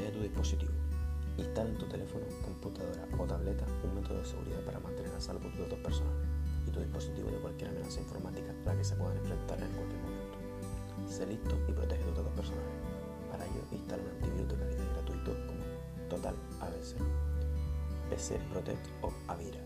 dispositivo. Instala en tu teléfono, computadora o tableta un método de seguridad para mantener a salvo tus datos personales y tu dispositivo de cualquier amenaza informática a la que se puedan enfrentar en cualquier momento. Sé listo y protege tus datos personales. Para ello, instala un antivirus de calidad gratuito como Total ABC, PC Protect o Avira.